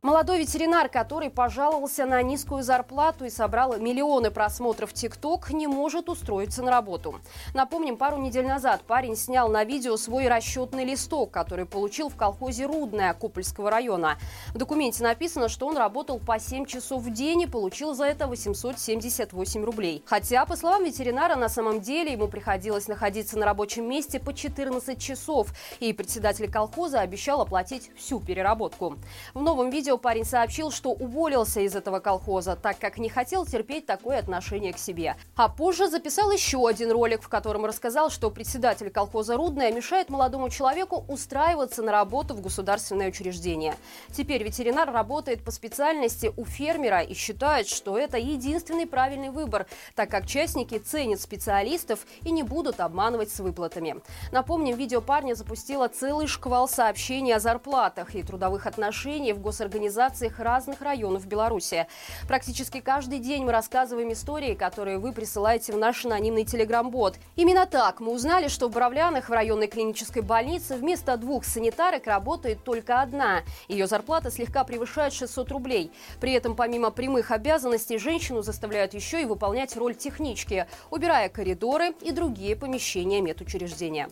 Молодой ветеринар, который пожаловался на низкую зарплату и собрал миллионы просмотров ТикТок, не может устроиться на работу. Напомним, пару недель назад парень снял на видео свой расчетный листок, который получил в колхозе «Рудная» Купольского района. В документе написано, что он работал по 7 часов в день и получил за это 878 рублей. Хотя, по словам ветеринара, на самом деле ему приходилось находиться на рабочем месте по 14 часов, и председатель колхоза обещал оплатить всю переработку. В новом видео видео парень сообщил, что уволился из этого колхоза, так как не хотел терпеть такое отношение к себе. А позже записал еще один ролик, в котором рассказал, что председатель колхоза «Рудная» мешает молодому человеку устраиваться на работу в государственное учреждение. Теперь ветеринар работает по специальности у фермера и считает, что это единственный правильный выбор, так как частники ценят специалистов и не будут обманывать с выплатами. Напомним, видео парня запустило целый шквал сообщений о зарплатах и трудовых отношениях в госорганизации организациях разных районов Беларуси. Практически каждый день мы рассказываем истории, которые вы присылаете в наш анонимный телеграм-бот. Именно так мы узнали, что в Боровлянах в районной клинической больнице вместо двух санитарок работает только одна. Ее зарплата слегка превышает 600 рублей. При этом помимо прямых обязанностей женщину заставляют еще и выполнять роль технички, убирая коридоры и другие помещения медучреждения.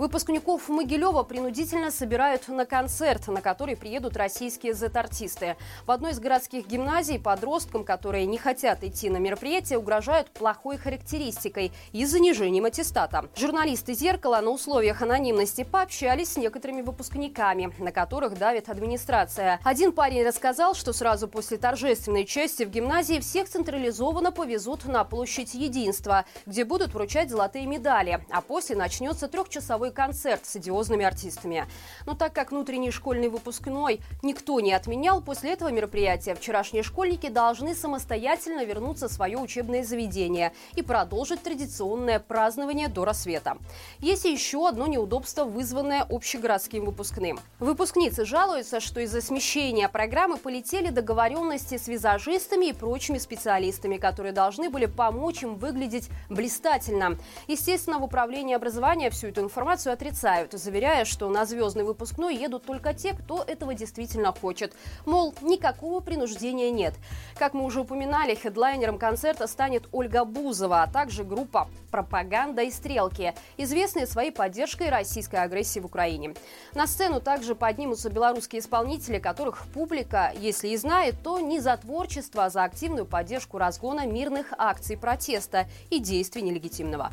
Выпускников Могилева принудительно собирают на концерт, на который приедут российские Z-артисты. В одной из городских гимназий подросткам, которые не хотят идти на мероприятие, угрожают плохой характеристикой и занижением аттестата. Журналисты «Зеркала» на условиях анонимности пообщались с некоторыми выпускниками, на которых давит администрация. Один парень рассказал, что сразу после торжественной части в гимназии всех централизованно повезут на площадь Единства, где будут вручать золотые медали, а после начнется трехчасовой свой концерт с идиозными артистами. Но так как внутренний школьный выпускной никто не отменял, после этого мероприятия вчерашние школьники должны самостоятельно вернуться в свое учебное заведение и продолжить традиционное празднование до рассвета. Есть еще одно неудобство, вызванное общегородским выпускным. Выпускницы жалуются, что из-за смещения программы полетели договоренности с визажистами и прочими специалистами, которые должны были помочь им выглядеть блистательно. Естественно, в управлении образования всю эту информацию информацию отрицают, заверяя, что на звездный выпускной едут только те, кто этого действительно хочет. Мол, никакого принуждения нет. Как мы уже упоминали, хедлайнером концерта станет Ольга Бузова, а также группа «Пропаганда и стрелки», известные своей поддержкой российской агрессии в Украине. На сцену также поднимутся белорусские исполнители, которых публика, если и знает, то не за творчество, а за активную поддержку разгона мирных акций протеста и действий нелегитимного.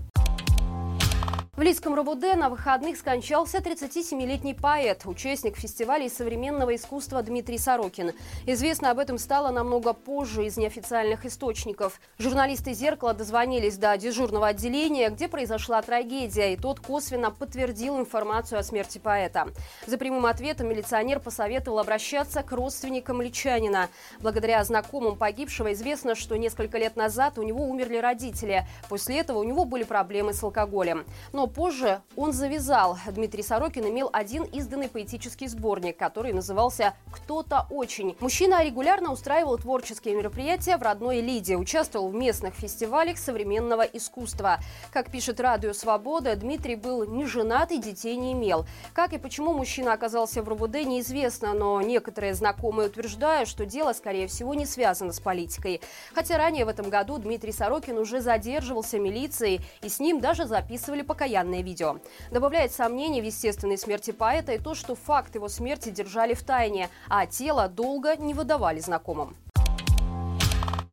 В Лидском РОВД на выходных скончался 37-летний поэт, участник фестивалей современного искусства Дмитрий Сорокин. Известно об этом стало намного позже из неофициальных источников. Журналисты «Зеркала» дозвонились до дежурного отделения, где произошла трагедия, и тот косвенно подтвердил информацию о смерти поэта. За прямым ответом милиционер посоветовал обращаться к родственникам Личанина. Благодаря знакомым погибшего известно, что несколько лет назад у него умерли родители. После этого у него были проблемы с алкоголем. Но позже он завязал. Дмитрий Сорокин имел один изданный поэтический сборник, который назывался «Кто-то очень». Мужчина регулярно устраивал творческие мероприятия в родной Лиде, участвовал в местных фестивалях современного искусства. Как пишет Радио Свобода, Дмитрий был не женат и детей не имел. Как и почему мужчина оказался в РУВД, неизвестно, но некоторые знакомые утверждают, что дело, скорее всего, не связано с политикой. Хотя ранее в этом году Дмитрий Сорокин уже задерживался милицией, и с ним даже записывали покаяние постоянное видео. Добавляет сомнений в естественной смерти поэта и то, что факт его смерти держали в тайне, а тело долго не выдавали знакомым.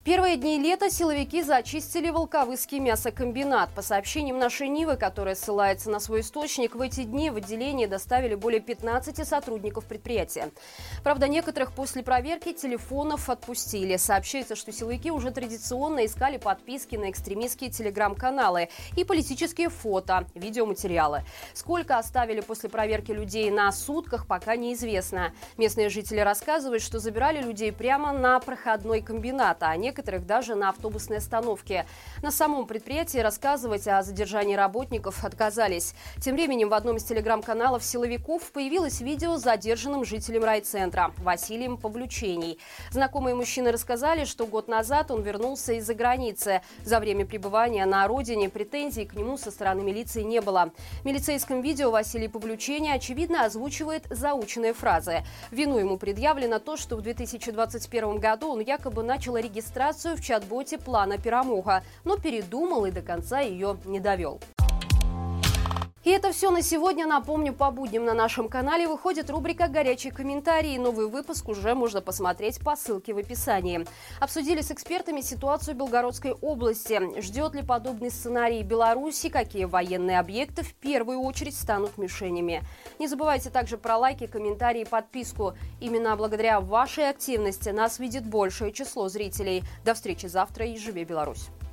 Первые дни лета силовики зачистили Волковыский мясокомбинат. По сообщениям нашей Нивы, которая ссылается на свой источник, в эти дни в отделение доставили более 15 сотрудников предприятия. Правда, некоторых после проверки телефонов отпустили. Сообщается, что силовики уже традиционно искали подписки на экстремистские телеграм-каналы и политические фото, видеоматериалы. Сколько оставили после проверки людей на сутках, пока неизвестно. Местные жители рассказывают, что забирали людей прямо на проходной комбинат, а некоторые некоторых даже на автобусной остановке. На самом предприятии рассказывать о задержании работников отказались. Тем временем в одном из телеграм-каналов силовиков появилось видео с задержанным жителем райцентра Василием Павлючений. Знакомые мужчины рассказали, что год назад он вернулся из-за границы. За время пребывания на родине претензий к нему со стороны милиции не было. В милицейском видео Василий Павлючений, очевидно, озвучивает заученные фразы. Вину ему предъявлено то, что в 2021 году он якобы начал регистрацию в чат-боте плана Перамуха, но передумал и до конца ее не довел. И это все на сегодня. Напомню, по будням на нашем канале выходит рубрика «Горячие комментарии». Новый выпуск уже можно посмотреть по ссылке в описании. Обсудили с экспертами ситуацию Белгородской области. Ждет ли подобный сценарий Беларуси? Какие военные объекты в первую очередь станут мишенями? Не забывайте также про лайки, комментарии и подписку. Именно благодаря вашей активности нас видит большее число зрителей. До встречи завтра и живи Беларусь!